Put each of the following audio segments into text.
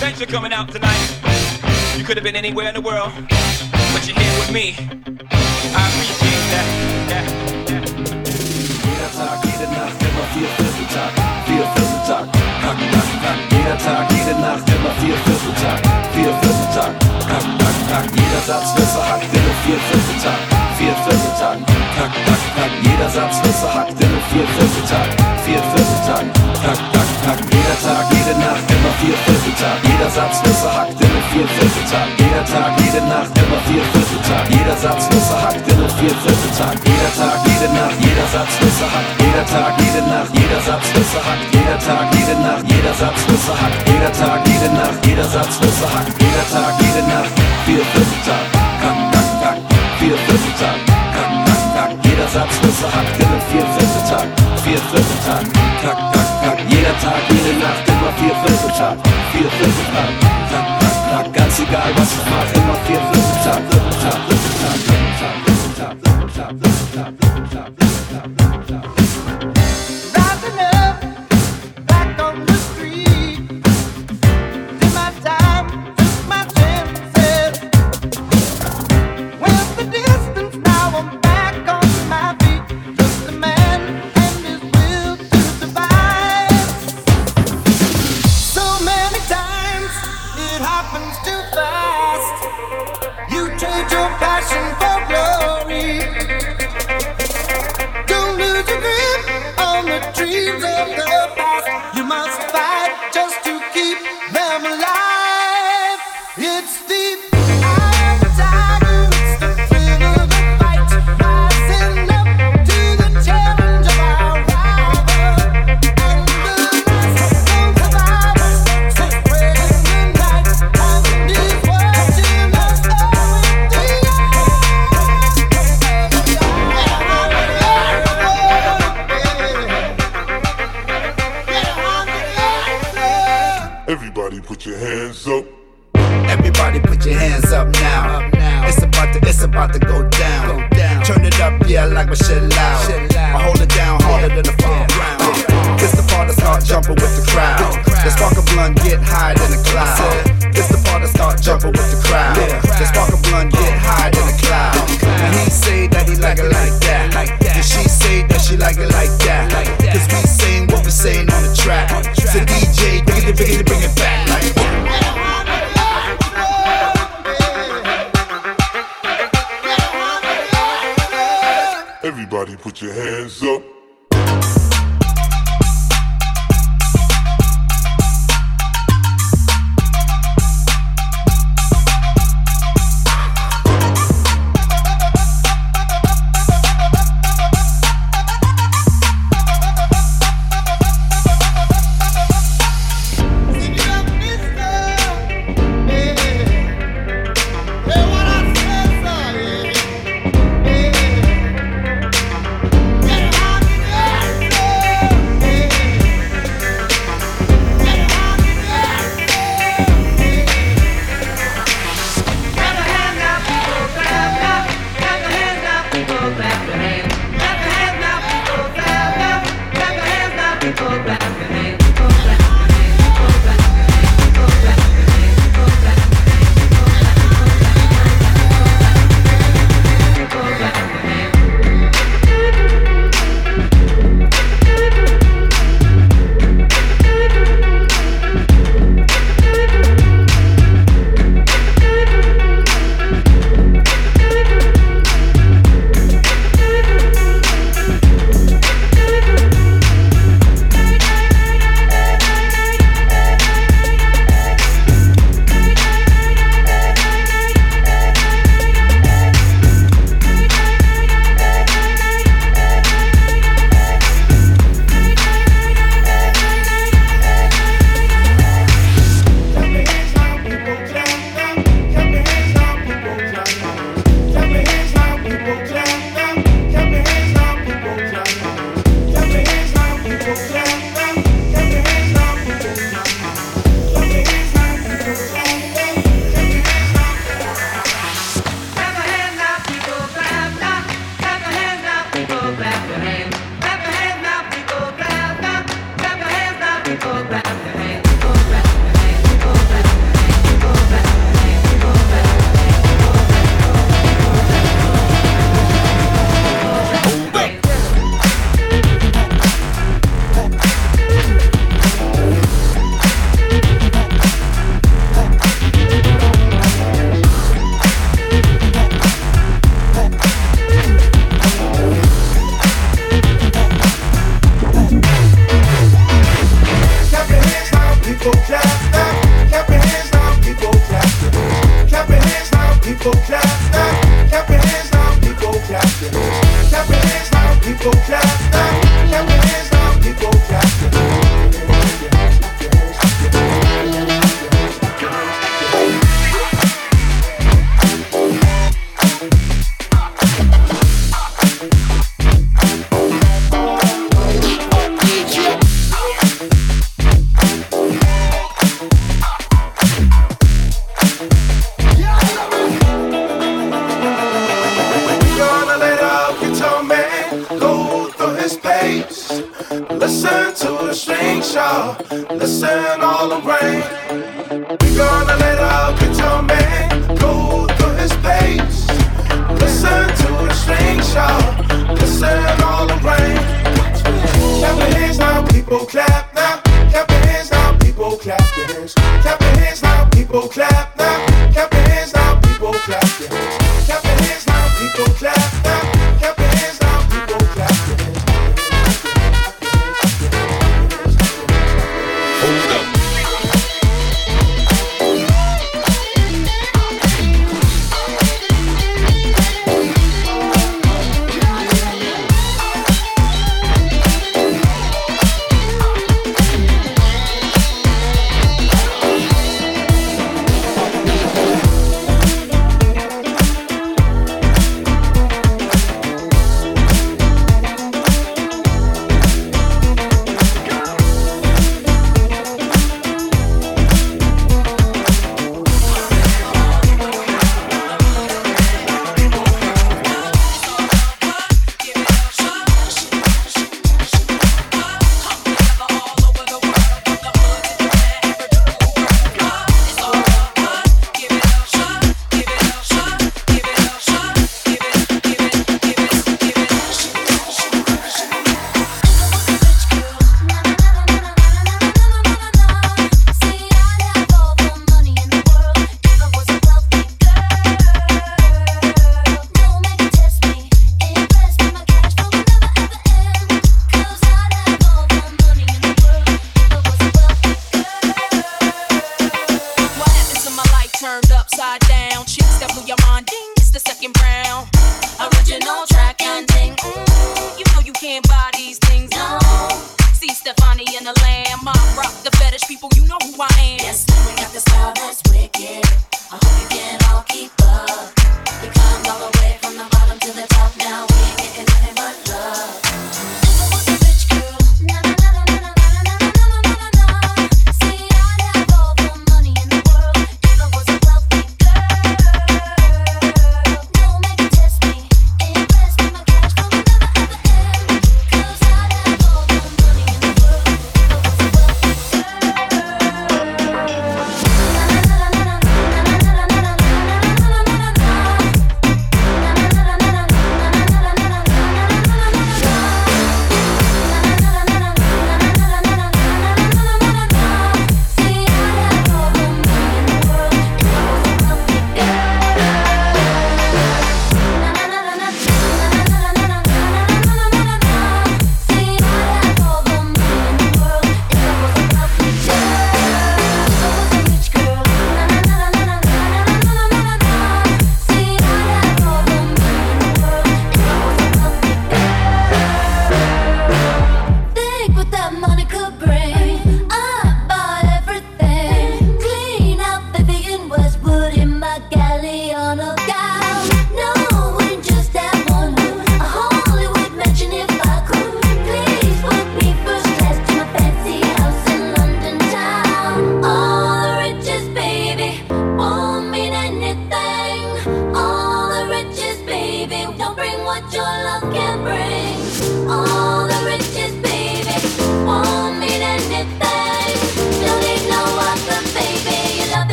Thanks coming out tonight. You could have been anywhere in the world, but you're here with me. I appreciate that. Jeder Tag, jede Nacht, immer vier Vierteltag, vier Vierteltag, Hack, Hack, Hack. Jeder Tag, jede Nacht, immer vier Vierteltag, vier Vierteltag, Hack, Hack, Hack. Jeder Satz wird verhackt vier Vierteltag, vier Vierteltag, Hack, Hack, Hack. Jeder Satz wird verhackt in vier Vierteltag, vier Vierteltag, Hack, Hack, Hack. Jeder Tag, jede Nacht, immer vier Vierteltag. Jeder Satz wird verhackt in vier Vierteltag. Jeder Tag, jede Nacht, immer vier Vierteltag. Jeder Satz wird verhackt in vier Vierteltag. Jeder Tag, jede Nacht, jeder Satz wird verhackt. Jeder Tag, jede Nacht, jeder Satz wird verhackt. Jeder Tag, jede Nacht, jeder Satz wird verhackt. Jeder Tag, jede Nacht, jeder Satz wird verhackt. Jeder Tag, jede Nacht, vier Vierteltag. Kack, vier Vierteltag. Kack, kack, kack, jeder Satz wird verhackt in einem vier Vierteltag. Vier Vierteltag. Kack, kack, kack, jeder Tag, jede Nacht, immer vier Vierteltag. Vier Vierteltag. Kack, kack, kack, ganz egal was ich mach, immer vier Vierteltag. Vierteltag, Vierteltag, Vierteltag, Vierteltag, Vierteltag, Vierteltag, Vierteltag, Vierteltag, Vierteltag.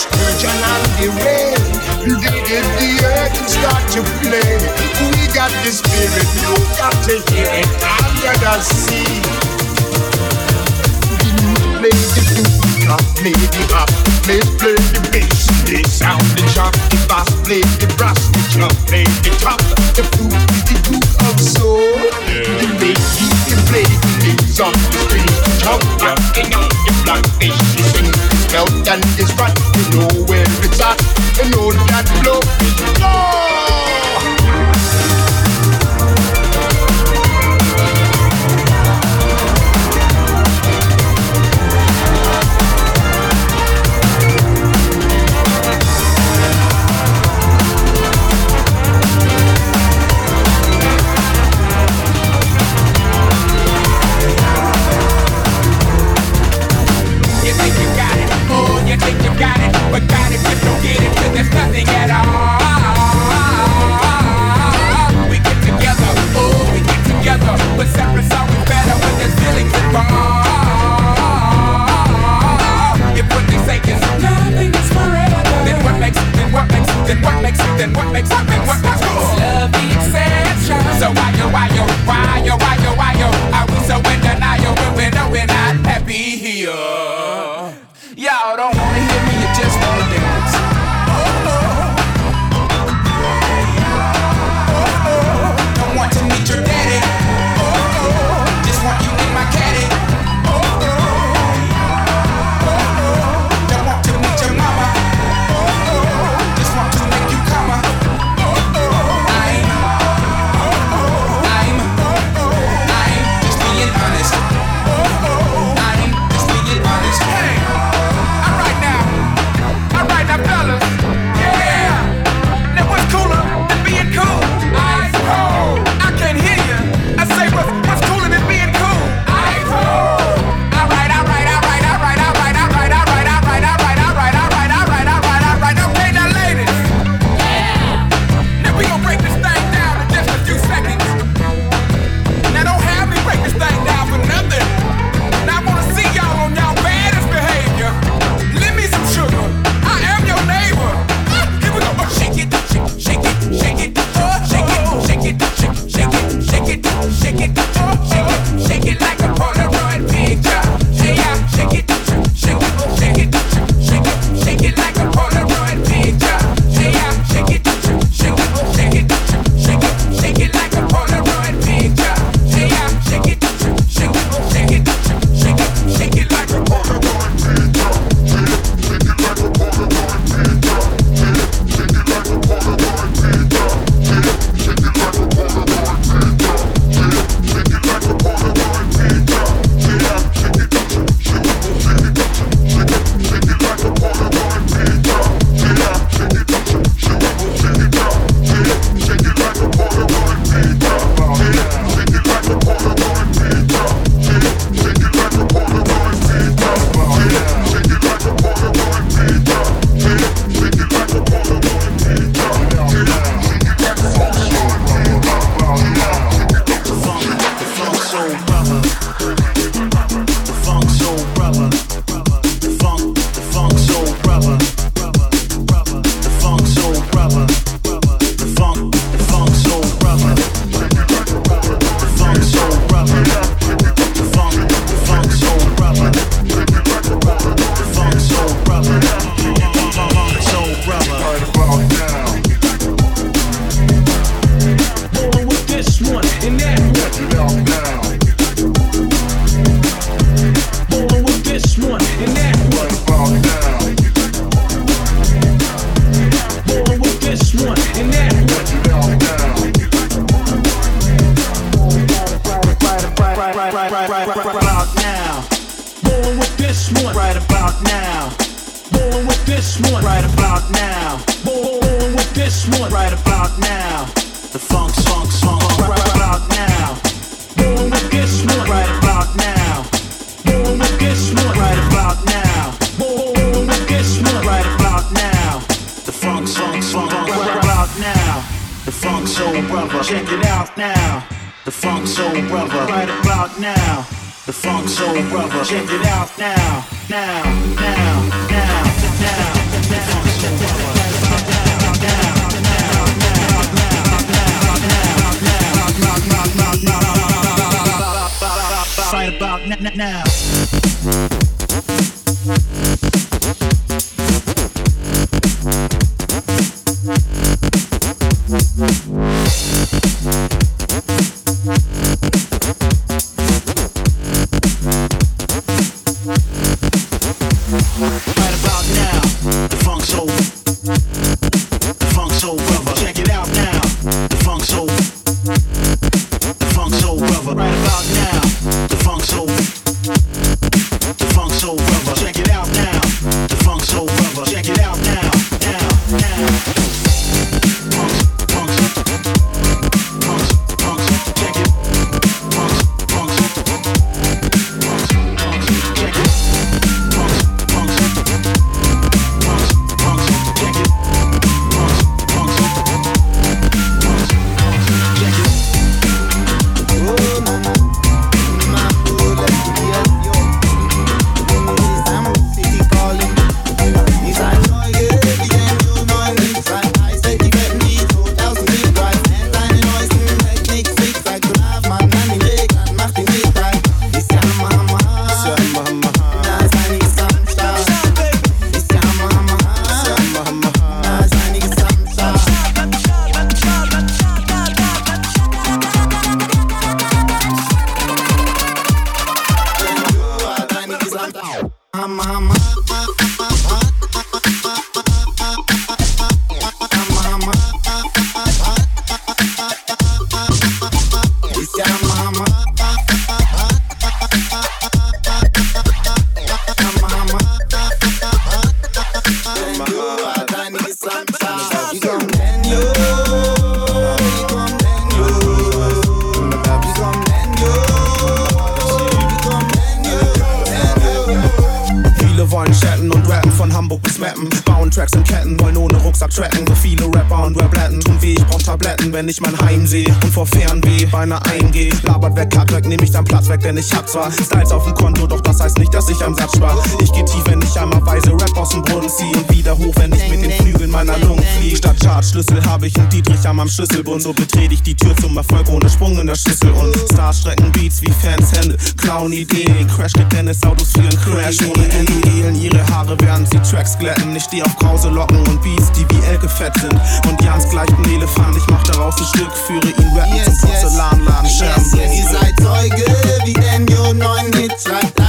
Sturgeon and the rain, they get the earth and start to play. We got the spirit, you got to hear it under the sea. Play the flute, play the harp, play, play the bass, the sound, the chop, the bass, play the brass, the chop, play the top, the flute is the root of soul. The lady can play the names on the string, chop, rocking out the blackfish, she sing, it's melt and it's rot, you know where it's at, you know that blow. Is got it, but got it, but don't get it, cause there's nothing at all. We get together, oh, we get together, but separate's always better when there's feelings involved. If what they say is nothing is forever, then what makes, then what makes, then what makes, then what makes, then what makes, then what makes, cool? Love exception. So why yo, why yo, why yo, why yo, why yo, are we so in denial when we know we're not happy here? denn ich hab zwar Styles auf dem Konto, doch das heißt nicht, dass ich am Satz spar. Ich geh tief, wenn ich einmal weise Rap aus dem Boden zieh und wieder hoch, wenn ich mit den Flügeln meiner Lungen flieh. Statt Chartschlüssel habe ich einen DJ ich am am Schlüsselbund. So betrete ich die Tür zum Erfolg ohne Sprung in der Schüssel. Und Stars strecken Beats wie Fans Hände, klauen Ideen. Crash gibt Dennis Autos für Crash ohne Ende. Ehlen ihre Haare, während sie Tracks glätten. Ich steh auf krause Locken und Beats, die wie Elke fett sind. Und Jans gleicht ein Elefant. Ich mach daraus ein Stück, führe ihn rappen yes, zum Porzellanladen. Yes, yes, ihr seid Zeuge, wie Daniel 9 Hit schreibt.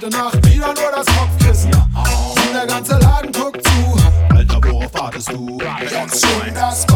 jede Nacht wieder nur das Kopfkissen. Und der ganze Laden guckt zu. Alter, worauf wartest du? Jetzt schon das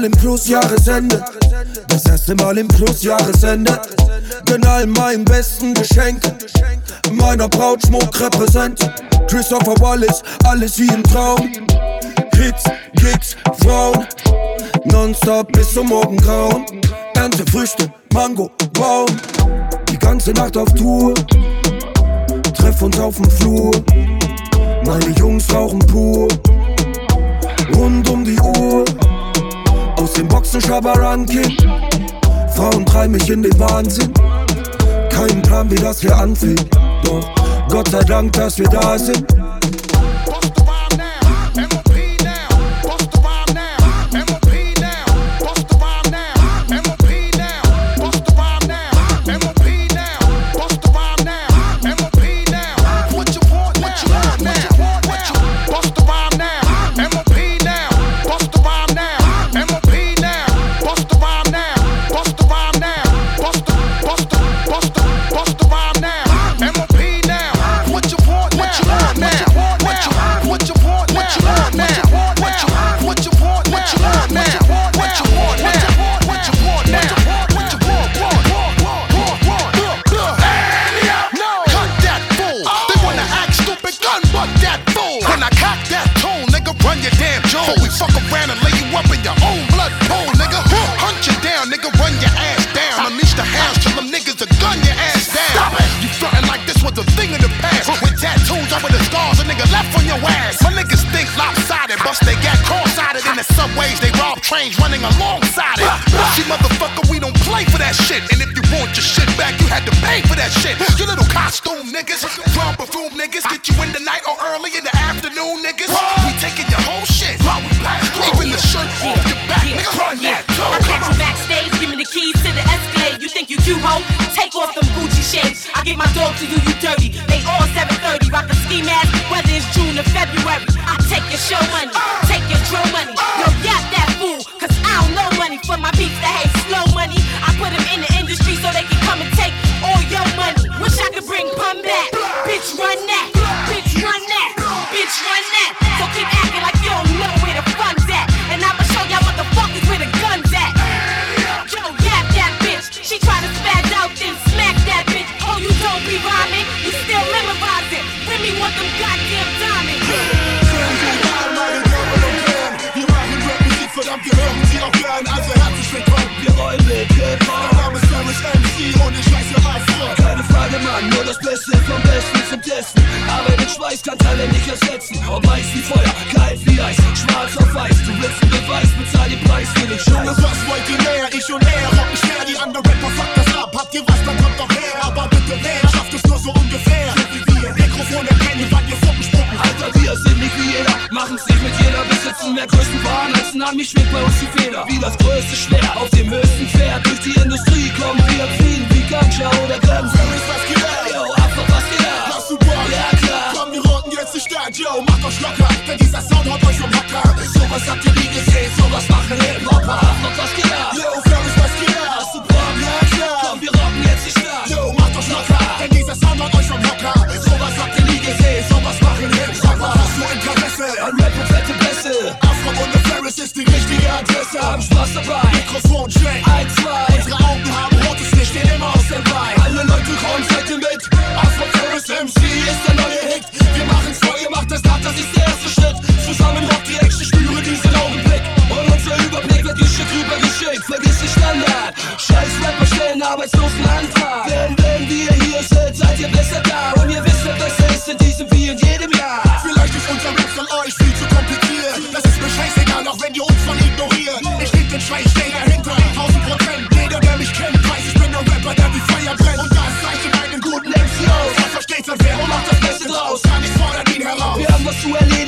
Mal im Plus Jahresende. Das erste Mal im Plus Jahresende. Denn all meinen besten Geschenken. Meiner Braut Schmuck repräsent. Christopher Wallace, alles wie im Traum. was wir anziehen. Doch Gott sei Dank, dass wir da sind. isso é lindo.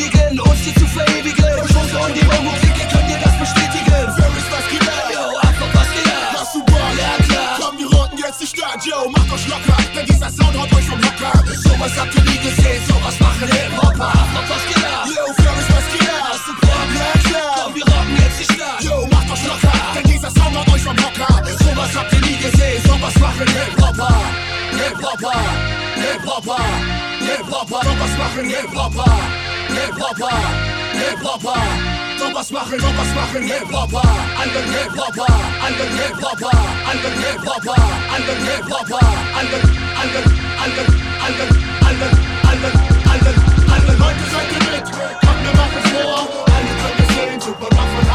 Hopper, was machen, Hip Hopper, Hip Hopper, Hip Hopper. was machen, was machen, Hip Hopper, anderen Hip Hopper, anderen Hip Hopper, anderen Hip Hopper, anderen Hip Hopper, anderen, anderen, anderen, anderen, anderen, anderen, anderen, anderen Leute seid ihr mit, kommt wir machen vor, alle können sehen, super machen.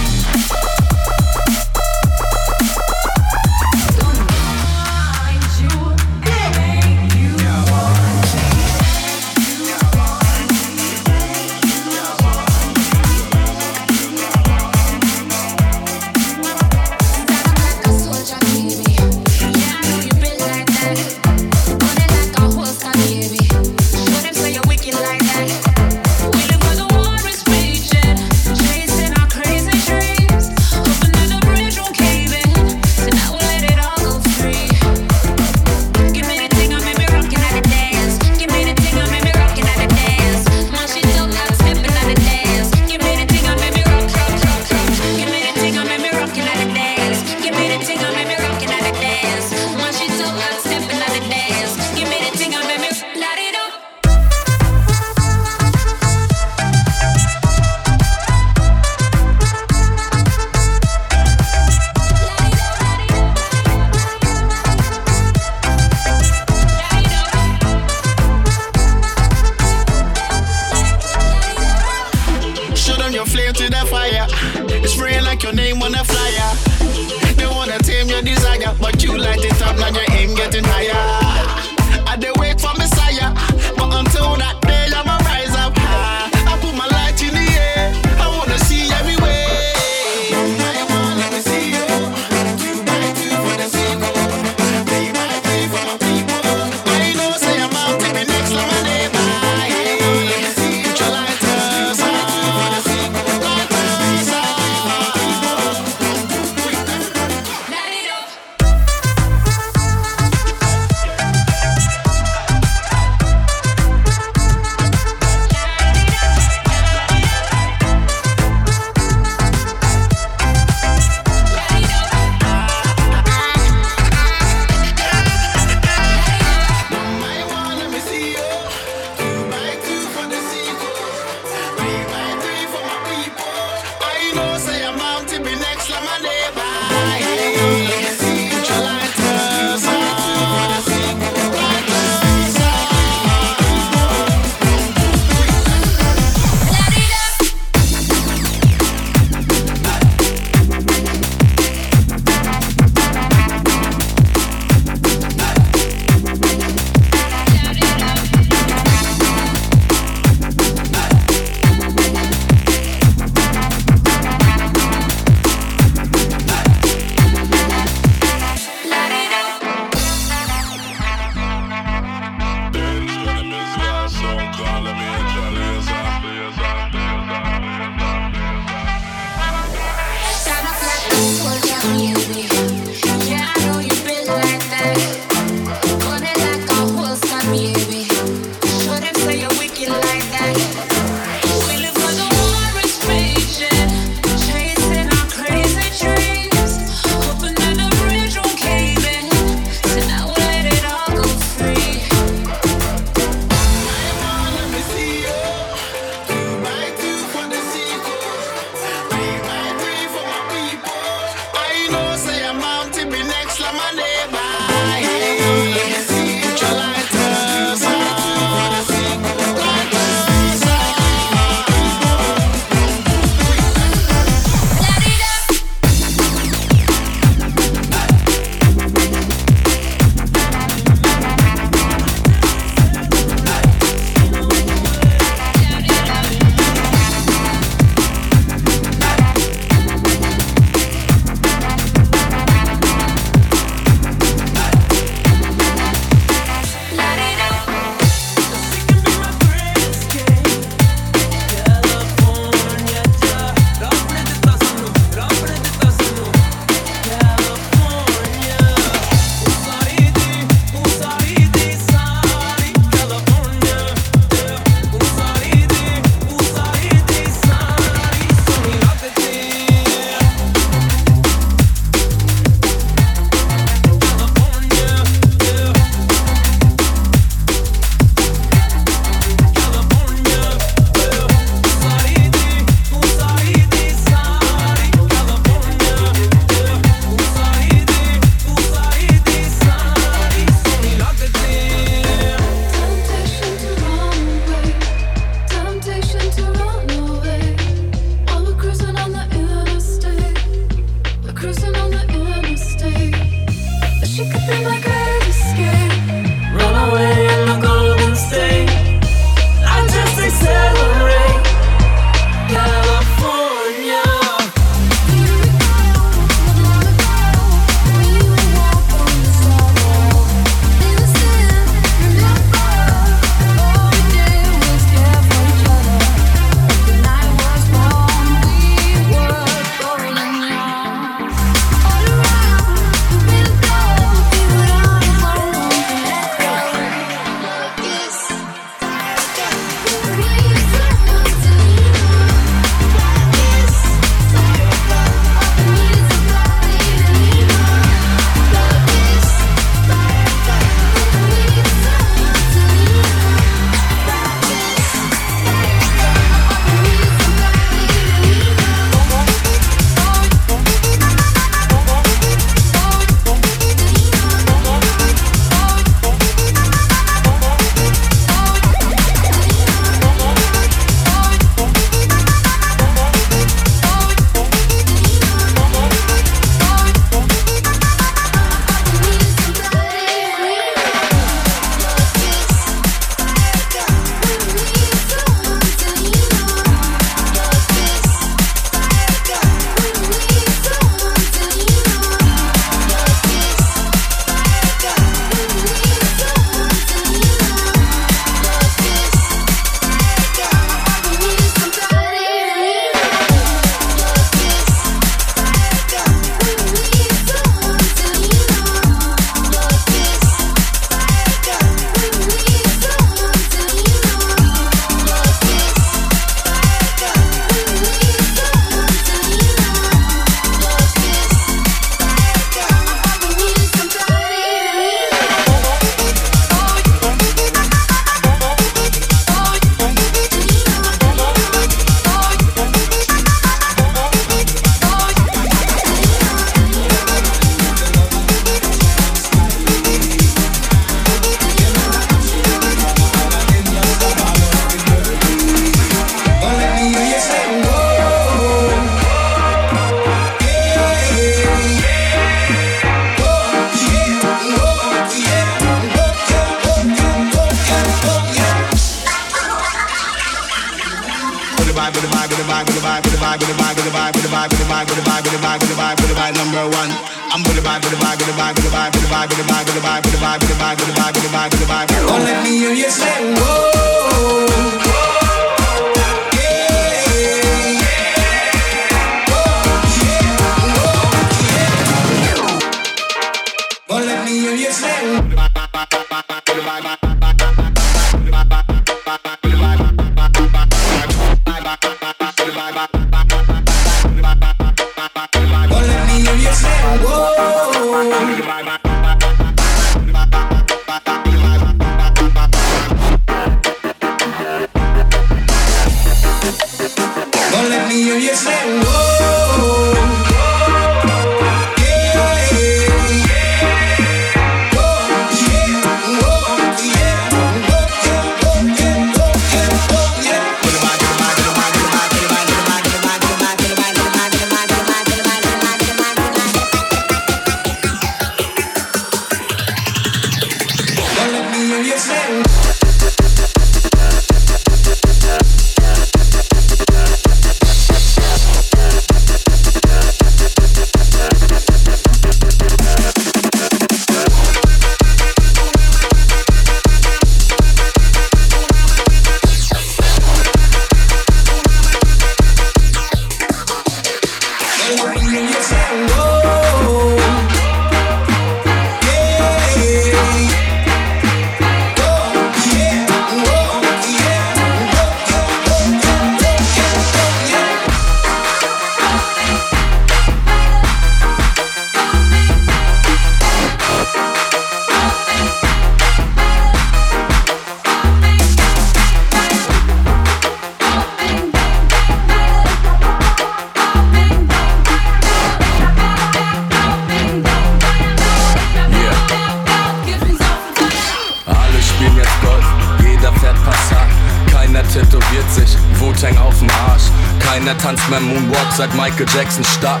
Michael Jackson starb.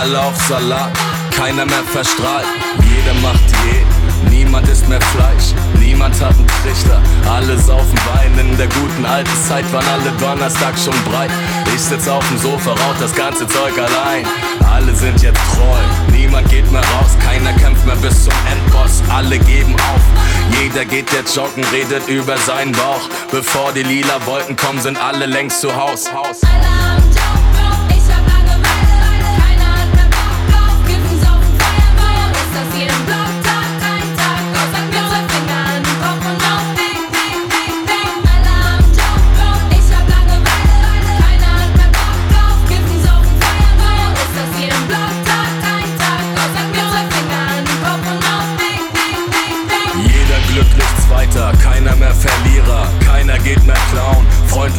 Alle auf Salat, keiner mehr verstrahlt. Jeder macht Diät, niemand isst mehr Fleisch. Niemand hat einen Trichter, alle saufen Wein. In der guten alten Zeit waren alle Donnerstag schon breit. Ich sitz auf dem Sofa, rauch das ganze Zeug allein. Alle sind jetzt treu, niemand geht mehr raus. Keiner kämpft mehr bis zum Endboss, alle geben auf. Jeder geht jetzt joggen, redet über seinen Bauch. Bevor die lila Wolken kommen, sind alle längst zu Haus. Haus.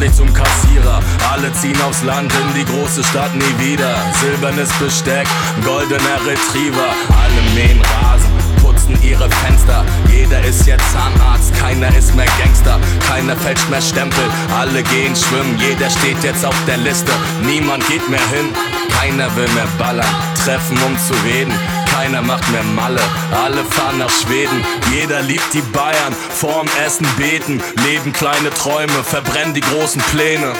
Freundlich zum Kassierer. Alle ziehen aufs Land in die große Stadt nie wieder. Silbernes Besteck, goldener Retriever, alle mähen Rasen. Putzen ihre Fenster, jeder ist jetzt Zahnarzt, keiner ist mehr Gangster, keiner fälscht mehr Stempel, alle gehen schwimmen, jeder steht jetzt auf der Liste, niemand geht mehr hin, keiner will mehr ballern, treffen um zu reden, keiner macht mehr Malle, alle fahren nach Schweden. Jeder liebt die Bayern, vorm Essen beten, leben kleine Träume, verbrennen die großen Pläne.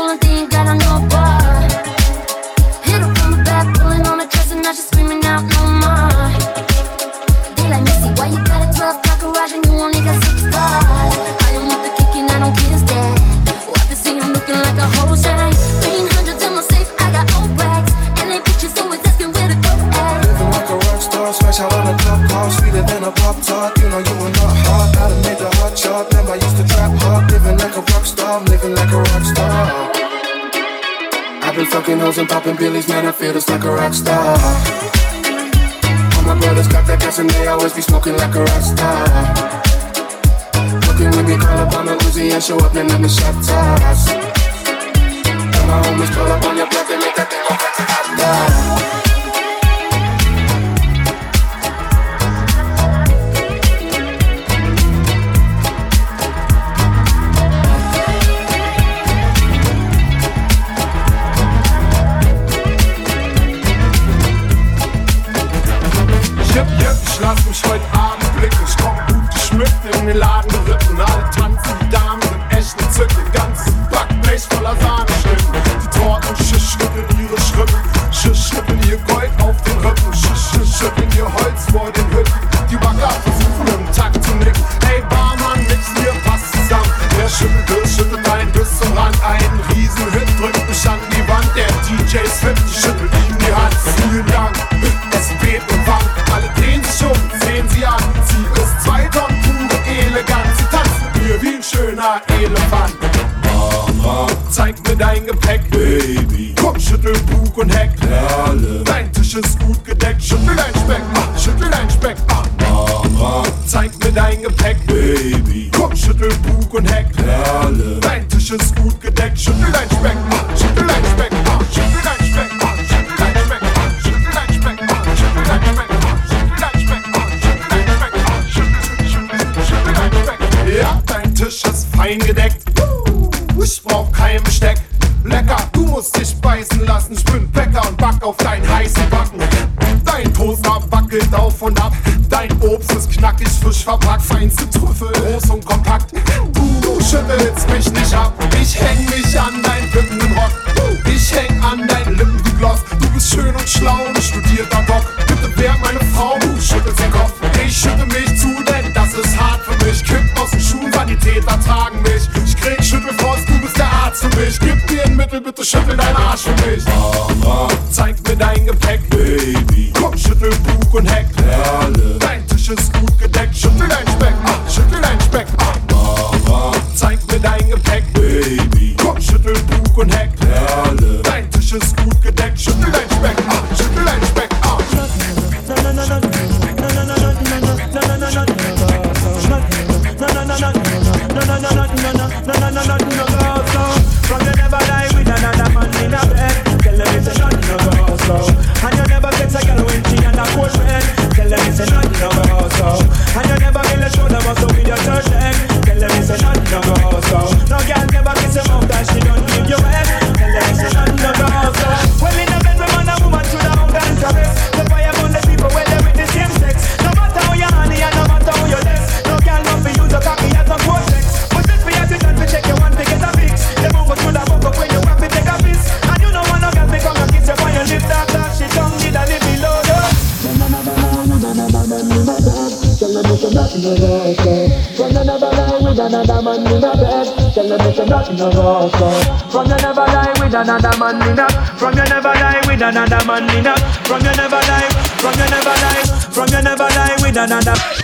don't think that I know. man, I feel just like a rock star. All my brothers got that gas and they always be smoking like a rock star. Looking with me, call up on the Uzi and show up and let me shot toss. And my homies pull up on your block, and make that thing look like a hot dog. Tell them it's nothing no go so. From you never lie with another man in a. From you never lie with another man in a. From you never lie. From you never lie. From you never lie with another.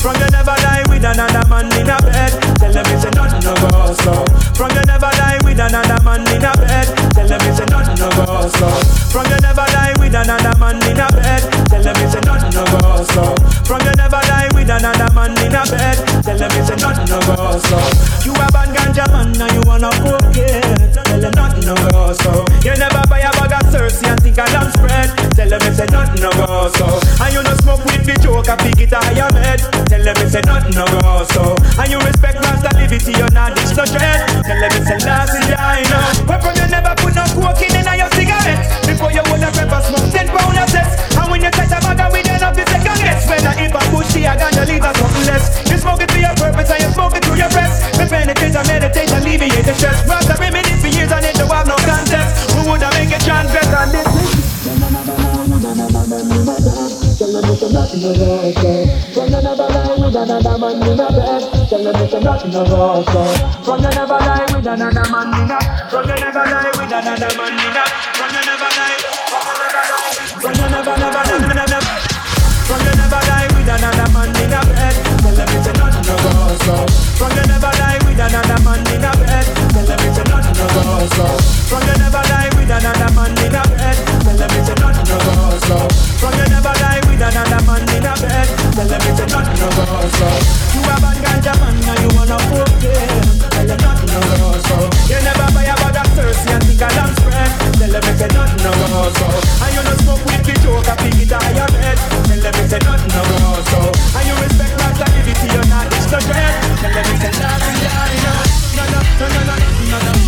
From you never lie with another man in a bed. Tell them it's nothing no go so. From you never lie with another man in a bed. Tell them it's nothing no go so. From you never lie with another man in a bed. Tell them it's nothing no go so. From you never lie with another man in a bed. Tell them it's nothing no go so. You a ganja man and you wanna cocaine. Tell them nothing no go so. You never buy a bag of Cersei and think I damn spread. Tell them it's nothing no go so. And you no smoke with the joke, I pick it a higher bed. Tell them it's nothing no go so. And you respect Rasta liberty, you're not ditch no dread. Tell them it's a last I know. From you never put no cocaine in your cigarette. Before you would have ever smoke ten pound of sex. And when you touch a bag weed, then up the second guess. When I if a bushy, I got your leader something less. You smoke it for your purpose and you smoke it through your breast. Me penetrate and meditate, alleviate the stress. Rasta reminisce for years and it don't have no context. Who would have make it transgress and this? Tell them it's nothing no go so. From never lie with another man in a bed. Tell them it's nothing no go so. From never lie with another man in a. From never lie with another man in a. From never lie. From never never. From never lie with another man in a bed. Tell them it's nothing no go so. From never lie with another man in a bed. Tell them it's nothing no go. From you never lie with another man in a bed. Tell them it's nothing no go. From you never lie with another man in a bed. Tell them it's nothing no go. You a bad ganja and you wanna cocaine. Tell them no go. You never buy a bag of Cersei and think a damn spread. Tell them it's nothing no go. And you no smoke with the joke, I pick it a higher bed. Tell them it's no go. And you respect Rasta liberty, you're not ditch no dread. Tell them it's nothing, no, no, no, no, no.